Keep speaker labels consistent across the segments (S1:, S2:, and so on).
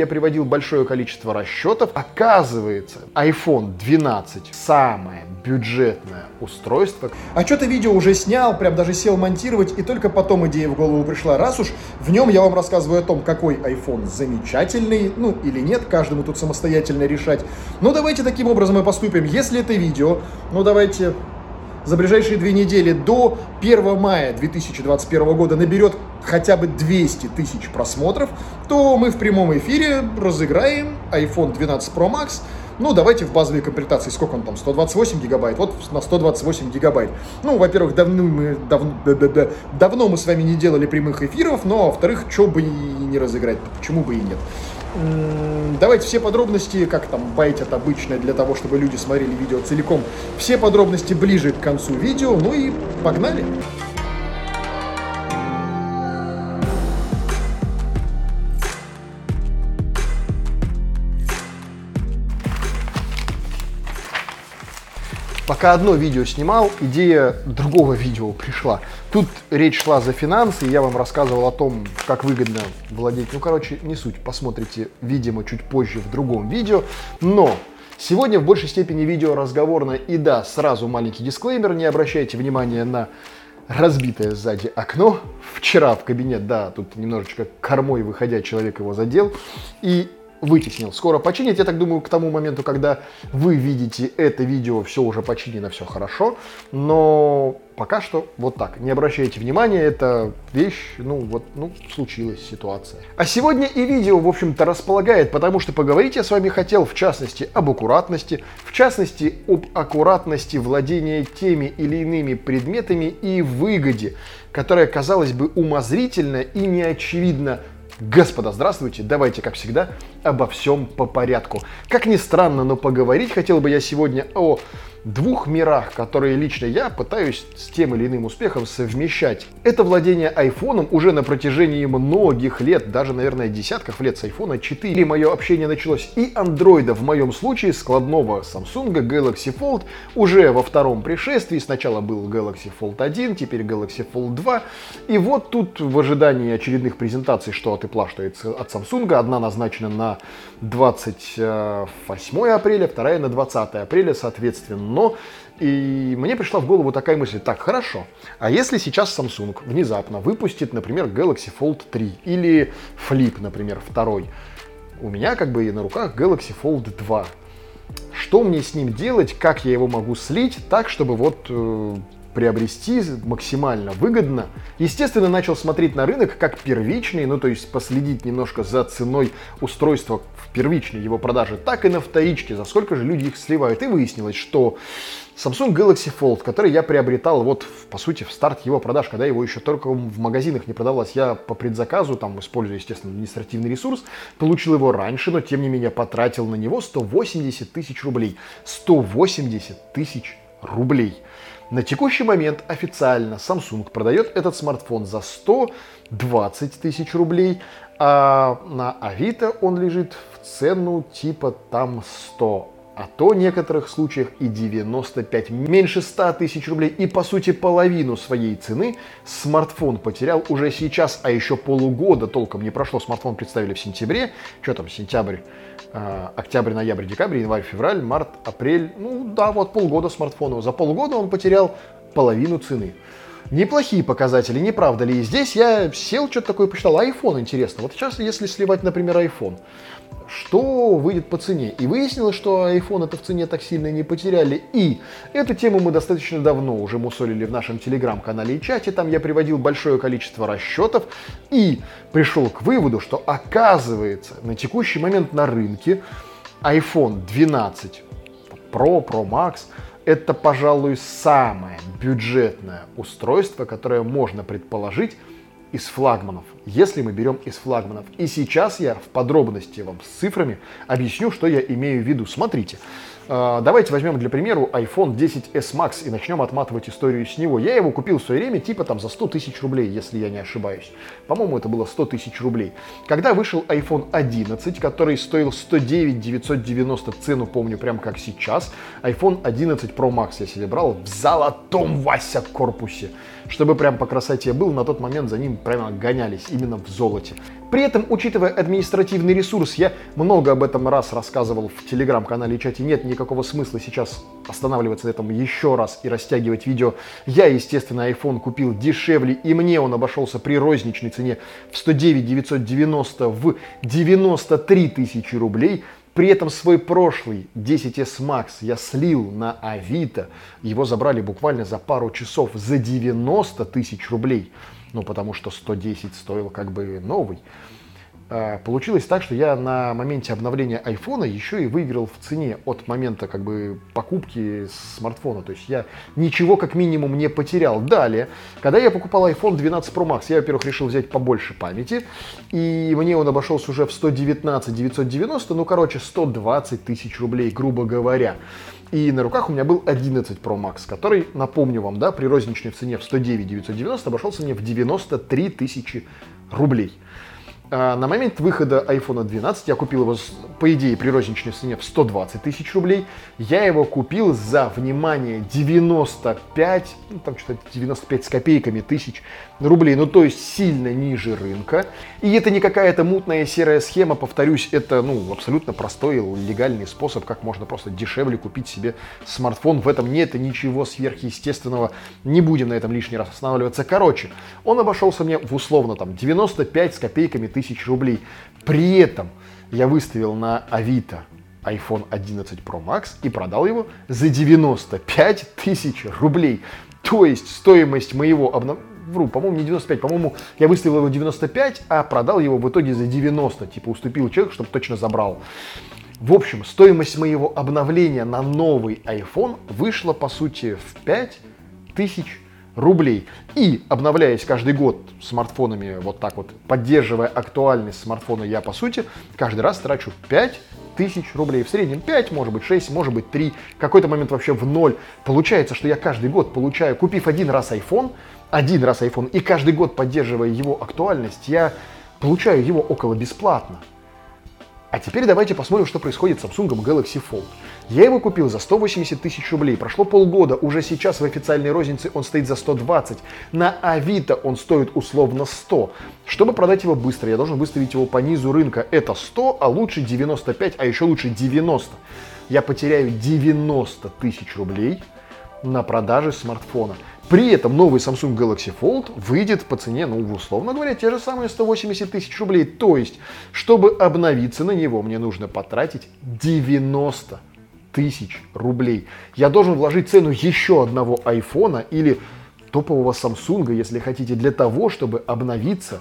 S1: я приводил большое количество расчетов. Оказывается, iPhone 12 самое бюджетное устройство.
S2: А что-то видео уже снял, прям даже сел монтировать, и только потом идея в голову пришла. Раз уж в нем я вам рассказываю о том, какой iPhone замечательный, ну или нет, каждому тут самостоятельно решать. Ну давайте таким образом и поступим. Если это видео, ну давайте за ближайшие две недели до 1 мая 2021 года наберет хотя бы 200 тысяч просмотров, то мы в прямом эфире разыграем iPhone 12 Pro Max ну, давайте в базовой комплектации, сколько он там, 128 гигабайт, вот на 128 гигабайт. Ну, во-первых, давно мы, дав, да, да, да, давно мы с вами не делали прямых эфиров, но, во-вторых, что бы и не разыграть, почему бы и нет. Давайте все подробности, как там байтят обычно, для того, чтобы люди смотрели видео целиком. Все подробности ближе к концу видео, ну и погнали!
S1: Пока одно видео снимал, идея другого видео пришла. Тут речь шла за финансы, я вам рассказывал о том, как выгодно владеть. Ну, короче, не суть, посмотрите, видимо, чуть позже в другом видео. Но сегодня в большей степени видео разговорное. И да, сразу маленький дисклеймер, не обращайте внимания на разбитое сзади окно. Вчера в кабинет, да, тут немножечко кормой выходя, человек его задел. И вытеснил. Скоро починить. Я так думаю, к тому моменту, когда вы видите это видео, все уже починено, все хорошо. Но пока что вот так. Не обращайте внимания, это вещь, ну вот, ну, случилась ситуация. А сегодня и видео, в общем-то, располагает, потому что поговорить я с вами хотел, в частности, об аккуратности, в частности, об аккуратности владения теми или иными предметами и выгоде, которая, казалось бы, умозрительно и неочевидно Господа, здравствуйте! Давайте, как всегда, обо всем по порядку. Как ни странно, но поговорить хотел бы я сегодня о двух мирах, которые лично я пытаюсь с тем или иным успехом совмещать. Это владение айфоном уже на протяжении многих лет, даже, наверное, десятков лет с айфона 4. Мое общение началось и андроида, в моем случае складного Samsung Galaxy Fold, уже во втором пришествии. Сначала был Galaxy Fold 1, теперь Galaxy Fold 2. И вот тут в ожидании очередных презентаций, что от Apple, что от Samsung, одна назначена на 28 апреля, вторая на 20 апреля, соответственно но и мне пришла в голову такая мысль, так, хорошо, а если сейчас Samsung внезапно выпустит, например, Galaxy Fold 3 или Flip, например, второй, у меня как бы и на руках Galaxy Fold 2. Что мне с ним делать, как я его могу слить так, чтобы вот э, приобрести максимально выгодно. Естественно, начал смотреть на рынок как первичный, ну то есть последить немножко за ценой устройства в первичной его продаже, так и на вторичке, за сколько же люди их сливают. И выяснилось, что Samsung Galaxy Fold, который я приобретал вот, по сути, в старт его продаж, когда его еще только в магазинах не продавалось, я по предзаказу, там, используя, естественно, административный ресурс, получил его раньше, но, тем не менее, потратил на него 180 тысяч рублей. 180 тысяч рублей. На текущий момент официально Samsung продает этот смартфон за 120 тысяч рублей, а на Авито он лежит в цену типа там 100 а то в некоторых случаях и 95, меньше 100 тысяч рублей и по сути половину своей цены смартфон потерял уже сейчас, а еще полугода толком не прошло, смартфон представили в сентябре, что там, сентябрь, э, октябрь, ноябрь, декабрь, январь, февраль, март, апрель, ну да, вот полгода смартфону, за полгода он потерял половину цены. Неплохие показатели, не правда ли? И здесь я сел, что-то такое посчитал. iPhone интересно. Вот сейчас, если сливать, например, iPhone, что выйдет по цене? И выяснилось, что iPhone это в цене так сильно не потеряли. И эту тему мы достаточно давно уже мусолили в нашем телеграм-канале и чате. Там я приводил большое количество расчетов и пришел к выводу, что оказывается на текущий момент на рынке iPhone 12 Pro, Pro Max – это, пожалуй, самое бюджетное устройство, которое можно предположить из флагманов, если мы берем из флагманов. И сейчас я в подробности вам с цифрами объясню, что я имею в виду. Смотрите, а, давайте возьмем для примера iPhone 10s Max и начнем отматывать историю с него. Я его купил в свое время типа там за 100 тысяч рублей, если я не ошибаюсь. По-моему, это было 100 тысяч рублей. Когда вышел iPhone 11, который стоил 109 990, цену помню прям как сейчас, iPhone 11 Pro Max я себе брал в золотом Вася корпусе. Чтобы прям по красоте был, на тот момент за ним прямо гонялись. И именно в золоте. При этом, учитывая административный ресурс, я много об этом раз рассказывал в телеграм-канале и чате, нет никакого смысла сейчас останавливаться на этом еще раз и растягивать видео. Я, естественно, iPhone купил дешевле, и мне он обошелся при розничной цене в 109 990 в 93 тысячи рублей. При этом свой прошлый 10s Max я слил на Авито. Его забрали буквально за пару часов за 90 тысяч рублей. Ну, потому что 110 стоил как бы новый. А, получилось так, что я на моменте обновления айфона еще и выиграл в цене от момента как бы покупки смартфона. То есть я ничего как минимум не потерял. Далее, когда я покупал iPhone 12 Pro Max, я, во-первых, решил взять побольше памяти. И мне он обошелся уже в 119 990, ну, короче, 120 тысяч рублей, грубо говоря. И на руках у меня был 11 Pro Max, который, напомню вам, да, при розничной цене в 109 990 обошелся мне в 93 тысячи рублей. А, на момент выхода iPhone 12 я купил его, по идее, при розничной цене в 120 тысяч рублей. Я его купил за, внимание, 95, ну там что-то 95 с копейками тысяч рублей. Ну то есть сильно ниже рынка. И это не какая-то мутная серая схема, повторюсь, это ну абсолютно простой легальный способ, как можно просто дешевле купить себе смартфон. В этом нет ничего сверхъестественного. Не будем на этом лишний раз останавливаться. Короче, он обошелся мне в условно там 95 с копейками тысяч тысяч рублей. При этом я выставил на Авито iPhone 11 Pro Max и продал его за 95 тысяч рублей. То есть стоимость моего обнов... Вру, по-моему, не 95, по-моему, я выставил его 95, а продал его в итоге за 90. Типа уступил человеку, чтобы точно забрал. В общем, стоимость моего обновления на новый iPhone вышла, по сути, в 5 тысяч рублей. И обновляясь каждый год смартфонами, вот так вот, поддерживая актуальность смартфона, я, по сути, каждый раз трачу 5 тысяч рублей. В среднем 5, может быть 6, может быть 3, какой-то момент вообще в ноль. Получается, что я каждый год получаю, купив один раз iPhone, один раз iPhone, и каждый год поддерживая его актуальность, я получаю его около бесплатно. А теперь давайте посмотрим, что происходит с Samsung Galaxy Fold. Я его купил за 180 тысяч рублей. Прошло полгода, уже сейчас в официальной рознице он стоит за 120. На Авито он стоит условно 100. Чтобы продать его быстро, я должен выставить его по низу рынка. Это 100, а лучше 95, а еще лучше 90. Я потеряю 90 тысяч рублей на продаже смартфона. При этом новый Samsung Galaxy Fold выйдет по цене, ну, условно говоря, те же самые 180 тысяч рублей. То есть, чтобы обновиться на него, мне нужно потратить 90 тысяч рублей. Я должен вложить цену еще одного айфона или топового Samsung, если хотите, для того, чтобы обновиться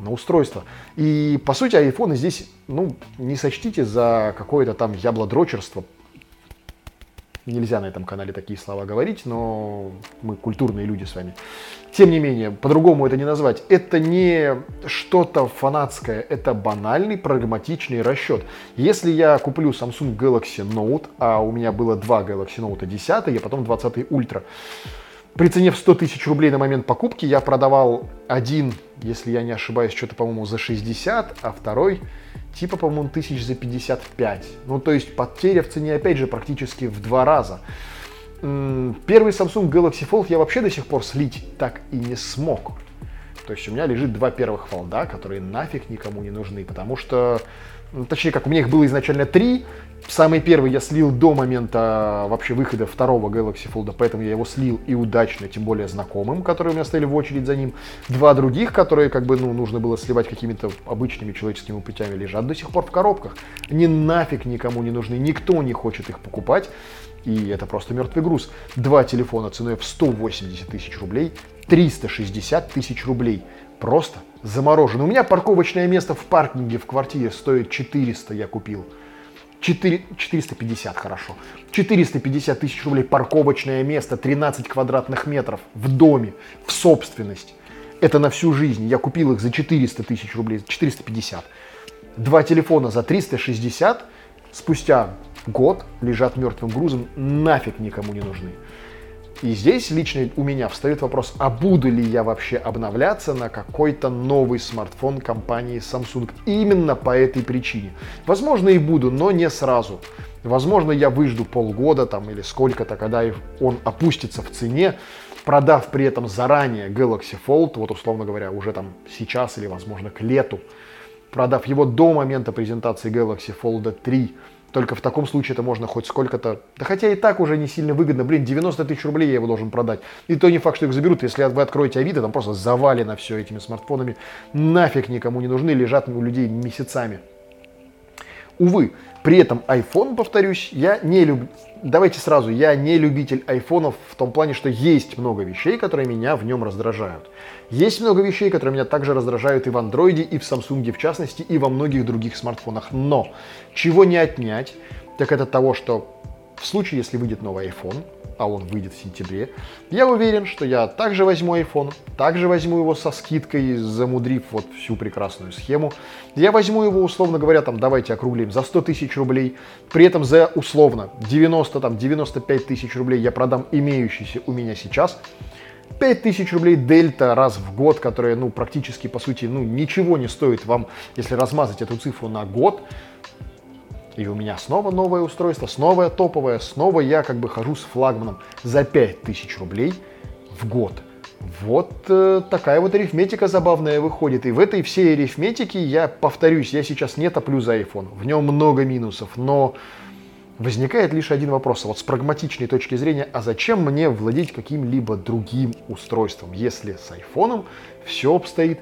S1: на устройство. И, по сути, айфоны здесь, ну, не сочтите за какое-то там яблодрочерство, Нельзя на этом канале такие слова говорить, но мы культурные люди с вами. Тем не менее, по-другому это не назвать. Это не что-то фанатское, это банальный прагматичный расчет. Если я куплю Samsung Galaxy Note, а у меня было два Galaxy Note 10 и потом 20 Ultra, при цене в 100 тысяч рублей на момент покупки я продавал один, если я не ошибаюсь, что-то, по-моему, за 60, а второй типа, по-моему, тысяч за 55. Ну, то есть потеря в цене, опять же, практически в два раза. Первый Samsung Galaxy Fold я вообще до сих пор слить так и не смог. То есть у меня лежит два первых фолда, которые нафиг никому не нужны, потому что, точнее, как у меня их было изначально три, Самый первый я слил до момента вообще выхода второго Galaxy Fold, поэтому я его слил и удачно, тем более знакомым, которые у меня стояли в очередь за ним. Два других, которые как бы, ну, нужно было сливать какими-то обычными человеческими путями, лежат до сих пор в коробках. Они нафиг никому не нужны, никто не хочет их покупать. И это просто мертвый груз. Два телефона ценой в 180 тысяч рублей, 360 тысяч рублей. Просто заморожено. У меня парковочное место в паркинге в квартире стоит 400, я купил. 4, 450, хорошо. 450 тысяч рублей парковочное место, 13 квадратных метров в доме, в собственность. Это на всю жизнь. Я купил их за 400 тысяч рублей, 450. Два телефона за 360, спустя год лежат мертвым грузом, нафиг никому не нужны. И здесь лично у меня встает вопрос, а буду ли я вообще обновляться на какой-то новый смартфон компании Samsung именно по этой причине. Возможно и буду, но не сразу. Возможно я выжду полгода там или сколько-то, когда он опустится в цене, продав при этом заранее Galaxy Fold, вот условно говоря, уже там сейчас или, возможно, к лету, продав его до момента презентации Galaxy Fold 3, только в таком случае это можно хоть сколько-то... Да хотя и так уже не сильно выгодно. Блин, 90 тысяч рублей я его должен продать. И то не факт, что их заберут. Если вы откроете Авито, там просто завалено все этими смартфонами. Нафиг никому не нужны, лежат у людей месяцами. Увы, при этом iPhone, повторюсь, я не люблю... Давайте сразу, я не любитель айфонов в том плане, что есть много вещей, которые меня в нем раздражают. Есть много вещей, которые меня также раздражают и в андроиде, и в Samsung в частности, и во многих других смартфонах. Но чего не отнять, так это того, что в случае, если выйдет новый iPhone, а он выйдет в сентябре, я уверен, что я также возьму iPhone, также возьму его со скидкой, замудрив вот всю прекрасную схему. Я возьму его, условно говоря, там, давайте округлим, за 100 тысяч рублей, при этом за, условно, 90, там, 95 тысяч рублей я продам имеющийся у меня сейчас, 5 тысяч рублей дельта раз в год, которая, ну, практически, по сути, ну, ничего не стоит вам, если размазать эту цифру на год, и у меня снова новое устройство, снова топовое, снова я как бы хожу с флагманом за 5000 рублей в год. Вот э, такая вот арифметика забавная выходит. И в этой всей арифметике я повторюсь, я сейчас не топлю за iPhone. В нем много минусов, но возникает лишь один вопрос. Вот с прагматичной точки зрения, а зачем мне владеть каким-либо другим устройством, если с iPhone все обстоит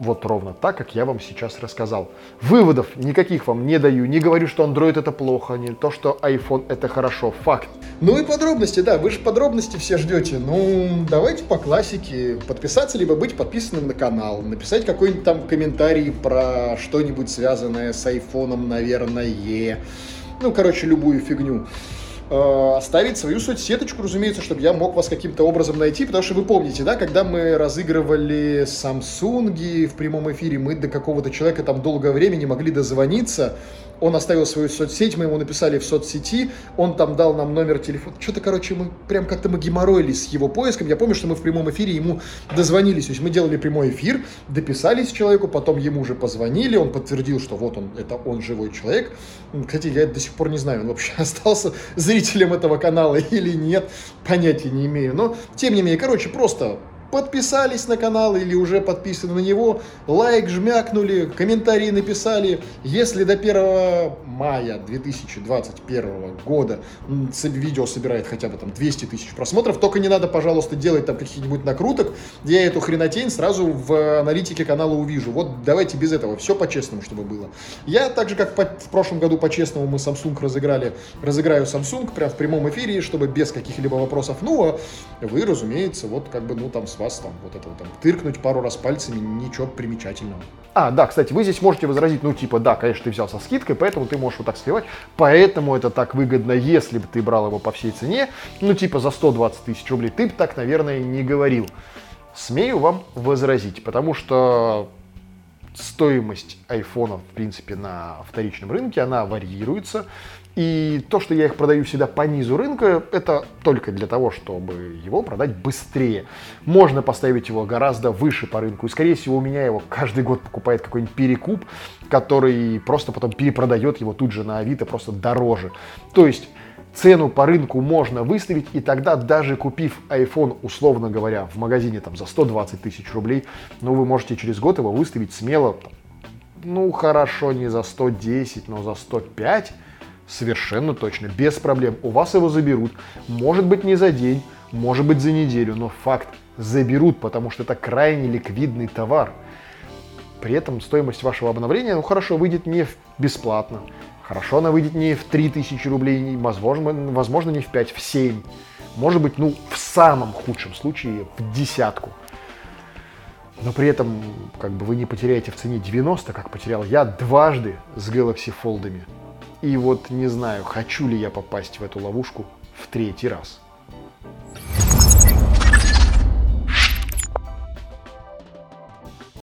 S1: вот ровно так, как я вам сейчас рассказал. Выводов никаких вам не даю. Не говорю, что Android это плохо, не то, что iPhone это хорошо. Факт.
S2: Ну и подробности, да, вы же подробности все ждете. Ну, давайте по классике. Подписаться, либо быть подписанным на канал. Написать какой-нибудь там комментарий про что-нибудь связанное с айфоном, наверное. Ну, короче, любую фигню. Э, оставить свою соцсеточку, разумеется, чтобы я мог вас каким-то образом найти, потому что вы помните, да, когда мы разыгрывали Samsung в прямом эфире, мы до какого-то человека там долгое время не могли дозвониться, он оставил свою соцсеть, мы ему написали в соцсети, он там дал нам номер телефона. Что-то, короче, мы прям как-то мы геморроились с его поиском. Я помню, что мы в прямом эфире ему дозвонились. То есть мы делали прямой эфир, дописались человеку, потом ему уже позвонили, он подтвердил, что вот он, это он живой человек. Кстати, я до сих пор не знаю, он вообще остался зрителем этого канала или нет, понятия не имею. Но, тем не менее, короче, просто подписались на канал или уже подписаны на него, лайк жмякнули, комментарии написали. Если до 1 мая 2021 года видео собирает хотя бы там 200 тысяч просмотров, только не надо, пожалуйста, делать там каких-нибудь накруток, я эту хренотень сразу в аналитике канала увижу. Вот давайте без этого, все по-честному, чтобы было. Я так же, как в прошлом году по-честному мы Samsung разыграли, разыграю Samsung прям в прямом эфире, чтобы без каких-либо вопросов. Ну, а вы, разумеется, вот как бы, ну, там с вас там вот это вот там тыркнуть пару раз пальцами, ничего примечательного.
S1: А, да, кстати, вы здесь можете возразить, ну, типа, да, конечно, ты взял со скидкой, поэтому ты можешь вот так сливать, поэтому это так выгодно, если бы ты брал его по всей цене, ну, типа, за 120 тысяч рублей, ты бы так, наверное, не говорил. Смею вам возразить, потому что стоимость айфонов, в принципе, на вторичном рынке, она варьируется. И то, что я их продаю всегда по низу рынка, это только для того, чтобы его продать быстрее. Можно поставить его гораздо выше по рынку. И, скорее всего, у меня его каждый год покупает какой-нибудь перекуп, который просто потом перепродает его тут же на Авито просто дороже. То есть цену по рынку можно выставить, и тогда даже купив iPhone, условно говоря, в магазине там за 120 тысяч рублей, ну, вы можете через год его выставить смело, ну, хорошо, не за 110, но за 105, Совершенно точно, без проблем. У вас его заберут. Может быть не за день, может быть за неделю, но факт заберут, потому что это крайне ликвидный товар. При этом стоимость вашего обновления, ну хорошо, выйдет не бесплатно. Хорошо, она выйдет не в 3000 рублей, возможно, возможно не в 5, в 7. Может быть, ну, в самом худшем случае, в десятку. Но при этом, как бы вы не потеряете в цене 90, как потерял я дважды с Galaxy Fold'ами. И вот не знаю, хочу ли я попасть в эту ловушку в третий раз.